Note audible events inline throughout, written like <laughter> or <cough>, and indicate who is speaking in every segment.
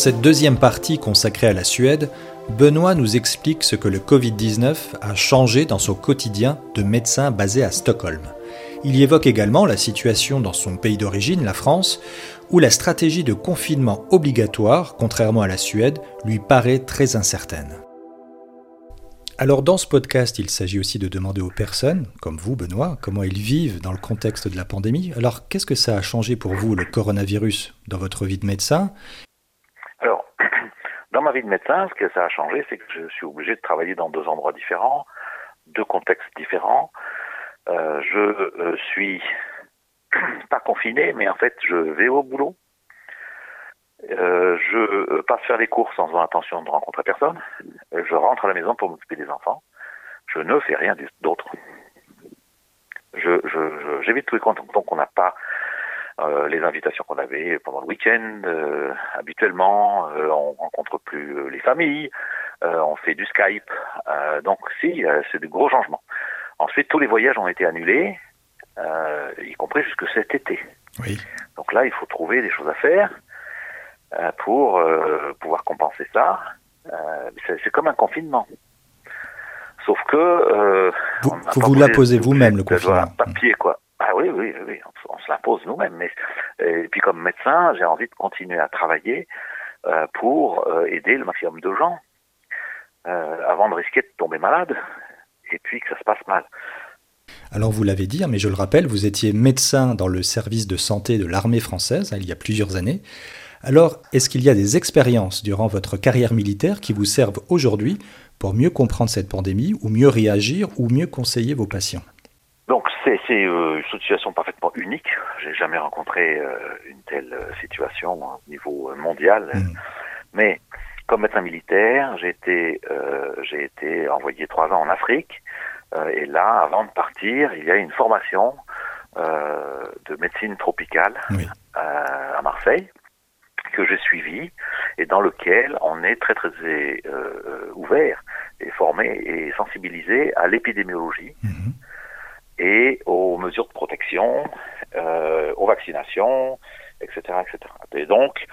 Speaker 1: cette deuxième partie consacrée à la Suède, Benoît nous explique ce que le Covid-19 a changé dans son quotidien de médecin basé à Stockholm. Il y évoque également la situation dans son pays d'origine, la France, où la stratégie de confinement obligatoire, contrairement à la Suède, lui paraît très incertaine. Alors dans ce podcast, il s'agit aussi de demander aux personnes, comme vous Benoît, comment ils vivent dans le contexte de la pandémie. Alors qu'est-ce que ça a changé pour vous, le coronavirus, dans votre vie de médecin?
Speaker 2: Dans ma vie de médecin, ce que ça a changé, c'est que je suis obligé de travailler dans deux endroits différents, deux contextes différents. Euh, je euh, suis <clears throat> pas confiné, mais en fait, je vais au boulot. Euh, je passe faire les courses en faisant attention de rencontrer personne. Je rentre à la maison pour m'occuper des enfants. Je ne fais rien d'autre. Je, je, j'évite tous les contacts qu'on n'a pas euh, les invitations qu'on avait pendant le week-end. Euh, habituellement, euh, on rencontre plus les familles. on fait du Skype. donc si, c'est de gros changements. Ensuite, tous les voyages ont été annulés, y compris jusque cet été.
Speaker 1: Oui.
Speaker 2: Donc là, il faut trouver des choses à faire pour pouvoir compenser ça. c'est comme un confinement. Sauf que
Speaker 1: vous vous, vous l'imposez vous-même le confinement.
Speaker 2: Papier quoi. Ah oui, oui, oui, on, se l'impose nous-mêmes. Mais et puis comme médecin, j'ai envie de continuer à travailler euh, pour euh, aider le maximum de gens euh, avant de risquer de tomber malade et puis que ça se passe mal.
Speaker 1: Alors vous l'avez dit, hein, mais je le rappelle, vous étiez médecin dans le service de santé de l'armée française hein, il y a plusieurs années. Alors, est-ce qu'il y a des expériences durant votre carrière militaire qui vous servent aujourd'hui pour mieux comprendre cette pandémie ou mieux réagir ou mieux conseiller vos patients?
Speaker 2: Donc c'est euh, une situation parfaitement unique. J'ai jamais rencontré euh, une telle euh, situation au niveau mondial. Mm. Mais comme médecin militaire, j'ai été j'ai été envoyé trois ans en Afrique. et là, avant de partir, il y a une formation de médecine tropicale à Marseille que j'ai suivi et dans lequel on est très très ouvert et formé et sensibilisé à l'épidémiologie. Mm-hmm et aux mesures de protection, euh, aux vaccinations, etc., etc. Et donc,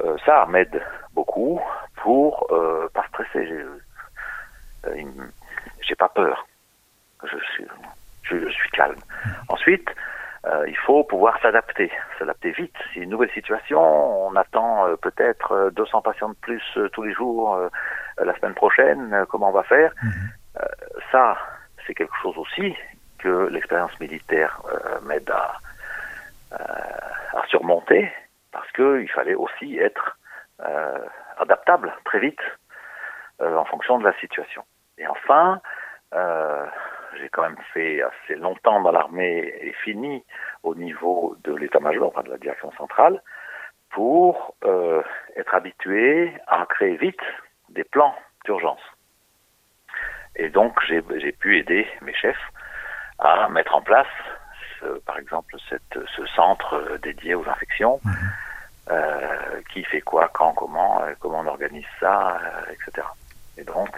Speaker 2: euh, ça m'aide beaucoup pour euh, pas stresser. Euh, j'ai pas peur. Je suis, je, suis calme. Ensuite, euh, il faut pouvoir s'adapter, s'adapter vite. C'est une nouvelle situation. On attend euh, peut-être 200 patients de plus tous les jours la semaine prochaine. comment on va faire mhm. Ça, c'est quelque chose aussi que l'expérience militaire euh, m'aide à, euh, à, surmonter, parce qu'il fallait aussi être euh, adaptable très vite en fonction de la situation. Et enfin, j'ai quand même fait assez longtemps dans l'armée et fini au niveau de l'état-major, enfin de la direction centrale, pour être habitué à créer vite des plans d'urgence. Et donc j'ai pu aider mes chefs à mettre en place, par exemple, cette, ce centre dédié aux infections. Mhm. Euh, qui fait quoi, quand, comment, euh, comment on organise ça, euh, etc. Et donc,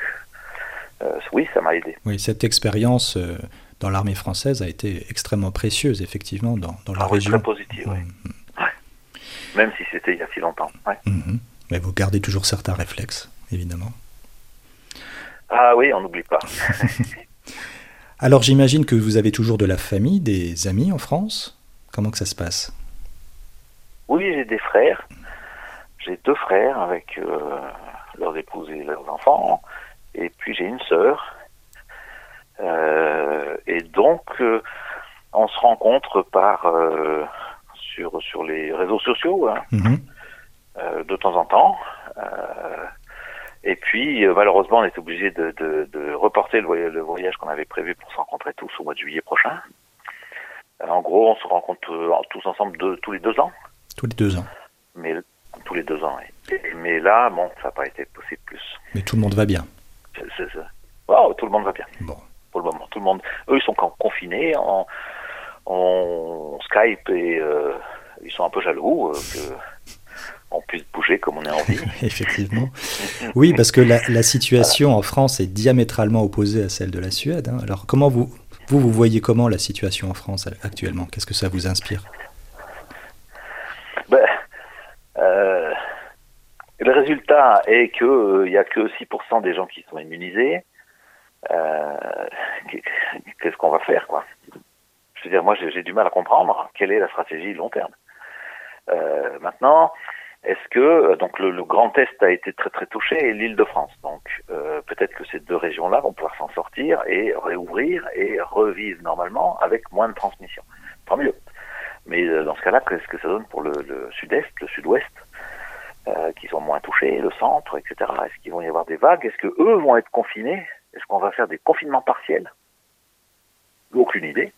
Speaker 2: oui, ça m'a aidé.
Speaker 1: Oui, cette expérience dans l'armée française a été extrêmement précieuse, effectivement, dans, dans la
Speaker 2: ah,
Speaker 1: région.
Speaker 2: Très positive, oui. Mhm. Même si c'était il y a si longtemps.
Speaker 1: Mhm. Mais vous gardez toujours certains réflexes, évidemment.
Speaker 2: Ah oui, on n'oublie pas. <laughs>
Speaker 1: Alors j'imagine que vous avez toujours de la famille, des amis en France Comment que ça se passe?
Speaker 2: Oui, j'ai des frères. J'ai deux frères avec euh, leurs épouses et leurs enfants. Et puis j'ai une sœur. Euh, et donc euh, on se rencontre par sur sur les réseaux sociaux hein, mhm. de temps en temps. Et puis, euh, malheureusement, on est obligé de, de, de, reporter le voyage, le voyage qu'on avait prévu pour se rencontrer tous au mois de juillet prochain. Euh, en gros, on se rencontre euh, tous ensemble de, tous les deux ans.
Speaker 1: Tous les deux ans.
Speaker 2: Mais tous les deux ans. Oui. mais là, bon, ça n'a pas été possible plus.
Speaker 1: Mais tout le monde va bien.
Speaker 2: C'est, ça. Oh, tout le monde va bien.
Speaker 1: Bon.
Speaker 2: Pour le moment, tout le monde. Eux, ils sont confinés en, en Skype et euh, ils sont un peu jaloux que puisse bouger comme on est envie. <laughs>
Speaker 1: Effectivement. Oui, parce que la, situation en France est diamétralement opposée à celle de la Suède. Hein. Alors, comment vous, vous, vous voyez comment la situation en France actuellement? Qu'est-ce que ça vous inspire?
Speaker 2: Ben, euh, Le résultat est qu'il n'y a que 6% des gens qui sont immunisés, qu'est-ce qu'on va faire quoi? Je veux dire, moi j'ai du mal à comprendre quelle est la stratégie long terme. maintenant, est-ce que euh, donc le, Grand Est a été très très touché et l'Île-de-France. Donc euh, peut-être que ces deux régions-là vont pouvoir s'en sortir et réouvrir et revivre normalement avec moins de transmission. Tant mieux. Mais euh, dans ce cas-là, qu'est-ce que ça donne pour le, Sud-Est, le Sud-Ouest, qui sont moins touchés, le centre, etc. Est-ce qu'il vont y avoir des vagues? Est-ce que eux vont être confinés? Est-ce qu'on va faire des confinements partiels? Aucune idée.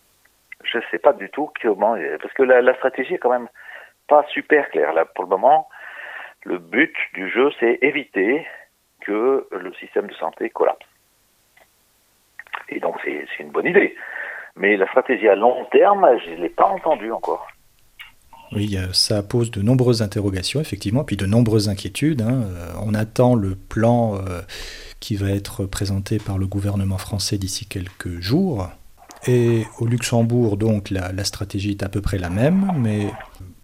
Speaker 2: Je ne sais pas du tout comment, parce que la, la stratégie est quand même pas super claire là pour le moment le but du jeu, c'est éviter que le système de santé collapse. Et donc c'est une bonne idée. Mais la stratégie à long terme, je ne l'ai pas entendue encore.
Speaker 1: Oui, ça pose de nombreuses interrogations, effectivement, puis de nombreuses inquiétudes. Hein. Euh, on attend le plan euh, qui va être présenté par le gouvernement français d'ici quelques jours. Et au Luxembourg, donc, la, la, stratégie est à peu près la même, mais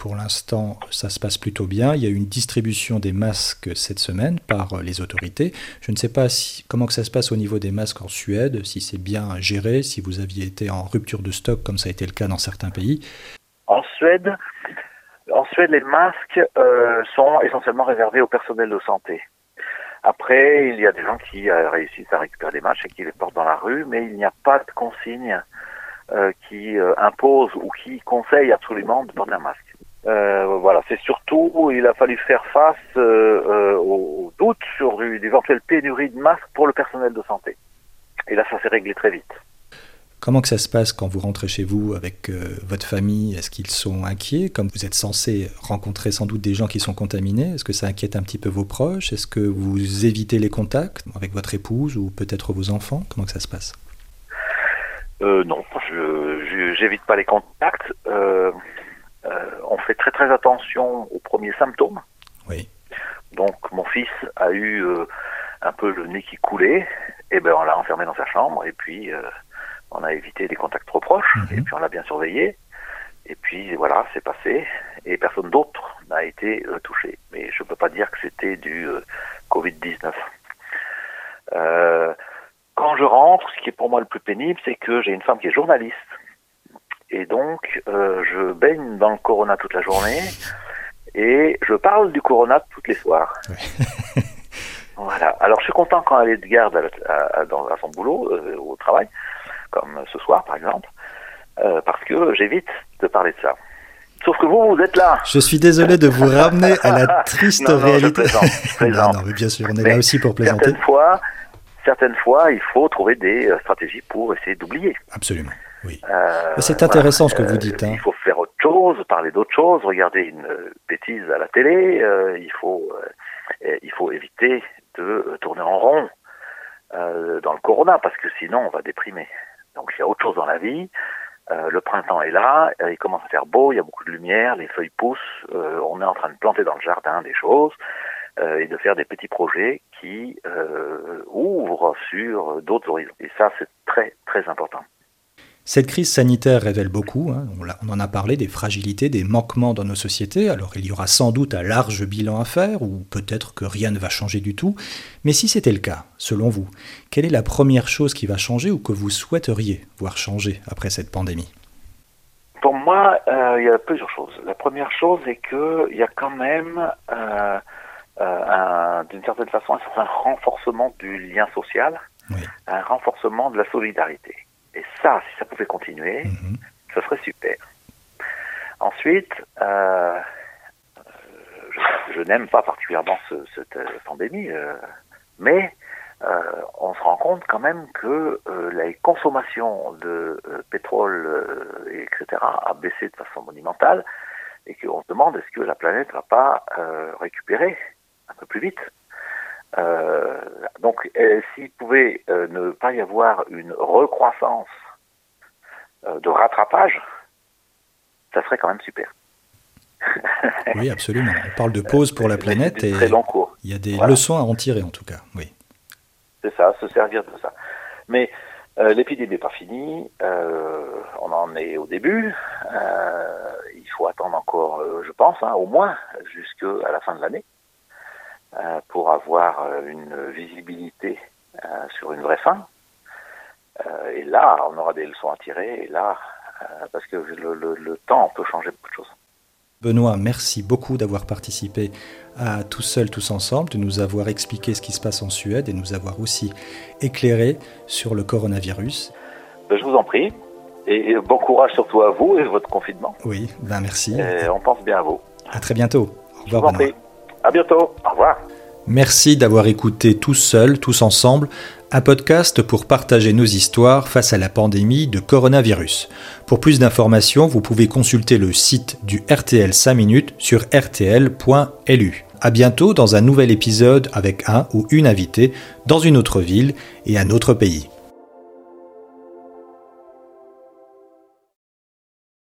Speaker 1: pour l'instant, ça se passe plutôt bien. Il y a eu une distribution des masques cette semaine par les autorités. Je ne sais pas si, comment que ça se passe au niveau des masques en Suède, si c'est bien géré, si vous aviez été en rupture de stock comme ça a été le cas dans certains pays.
Speaker 2: En Suède, en Suède les masques euh, sont essentiellement réservés au personnel de santé. Après, il y a des gens qui euh, réussissent à récupérer des masques et qui les portent dans la rue, mais il n'y a pas de consigne euh, qui impose ou qui conseille absolument de porter un masque. Euh, voilà, c'est surtout, il a fallu faire face euh, euh, aux doutes sur une éventuelle pénurie de masques pour le personnel de santé. Et là, ça s'est réglé très vite.
Speaker 1: Comment que ça se passe quand vous rentrez chez vous avec votre famille? Est-ce qu'ils sont inquiets? Comme vous êtes censé rencontrer sans doute des gens qui sont contaminés, est-ce que ça inquiète un petit peu vos proches? Est-ce que vous évitez les contacts avec votre épouse ou peut-être vos enfants? Comment que ça se passe?
Speaker 2: Non, je j'évite pas les contacts. Euh, on fait très très attention aux premiers symptômes.
Speaker 1: Oui.
Speaker 2: Donc mon fils a eu euh, un peu le nez qui coulait, et ben on l'a enfermé dans sa chambre et puis euh, on a évité des contacts trop proches mhm. et puis on l'a bien surveillé. Et puis voilà, c'est passé et personne d'autre n'a été touché. Mais je ne peux pas dire que c'était du Covid-19. quand je rentre, ce qui est pour moi le plus pénible, c'est que j'ai une femme qui est journaliste et donc, euh, je baigne dans le Corona toute la journée et je parle du Corona toutes les soirs. <laughs> voilà. Alors, je suis content quand elle est de garde à, à, son boulot, euh, au travail, comme ce soir par exemple, euh, parce que j'évite de parler de ça. Sauf que vous, vous êtes là.
Speaker 1: Je suis désolé de vous ramener à la <laughs> triste réalité. <laughs> non, non, mais bien sûr, on est là aussi pour plaisanter.
Speaker 2: Certaines fois, certaines fois, il faut trouver des stratégies pour essayer d'oublier.
Speaker 1: Absolument. Oui. Euh, c'est intéressant ce que vous dites. Hein.
Speaker 2: Il faut faire autre chose, parler d'autre chose, regarder une euh, bêtise à la télé. Euh, il faut, il faut éviter de tourner en rond dans le corona parce que sinon on va déprimer. Donc il y a autre chose dans la vie. le printemps est là, il commence à faire beau, il y a beaucoup de lumière, les feuilles poussent, on est en train de planter dans le jardin des choses et de faire des petits projets qui ouvrent sur d'autres horizons. Et ça, c'est très très important.
Speaker 1: Cette crise sanitaire révèle beaucoup, hein, on en a parlé, des fragilités, des manquements dans nos sociétés, alors il y aura sans doute un large bilan à faire, ou peut-être que rien ne va changer du tout, mais si c'était le cas, selon vous, quelle est la première chose qui va changer ou que vous souhaiteriez voir changer après cette pandémie?
Speaker 2: Pour moi, euh, il y a plusieurs choses. La première chose est qu'il y a quand même, euh, euh, d'une certaine façon, un renforcement du lien social, un renforcement de la solidarité. Et ça, si ça pouvait continuer, mhm. ce serait super. Ensuite, euh, je, n'aime pas particulièrement cette euh, pandémie, euh, mais on se rend compte quand même que la consommation de pétrole, etc., a baissé de façon monumentale et qu'on se demande est-ce que la planète va pas récupérer un peu plus vite. Euh, donc, euh, s'il pouvait euh, ne pas y avoir une recroissance de rattrapage, ça serait quand même super. <laughs>
Speaker 1: oui, absolument. On parle de pause pour la planète et il y a des leçons à en tirer en tout cas. Oui.
Speaker 2: C'est ça, se servir de ça. Mais l'épidémie n'est pas finie, on en est au début. il faut attendre encore, je pense, hein, au moins jusqu'à la fin de l'année. Pour avoir une visibilité sur une vraie fin. et là, on aura des leçons à tirer. Et là, parce que le, le temps peut changer beaucoup de choses.
Speaker 1: Benoît, merci beaucoup d'avoir participé à Tous Seuls, Tous Ensemble, de nous avoir expliqué ce qui se passe en Suède et nous avoir aussi éclairé sur le coronavirus.
Speaker 2: Ben, je vous en prie. Et bon courage surtout à vous et votre confinement.
Speaker 1: Oui, ben merci.
Speaker 2: on pense bien à vous.
Speaker 1: À très bientôt.
Speaker 2: Au revoir. Je vous en prie. À bientôt. Au revoir.
Speaker 1: Merci d'avoir écouté Tous Seuls, Tous Ensemble, un podcast pour partager nos histoires face à la pandémie de coronavirus. Pour plus d'informations, vous pouvez consulter le site du RTL 5 minutes sur rtl.lu. À bientôt dans un nouvel épisode avec un ou une invitée dans une autre ville et un autre pays.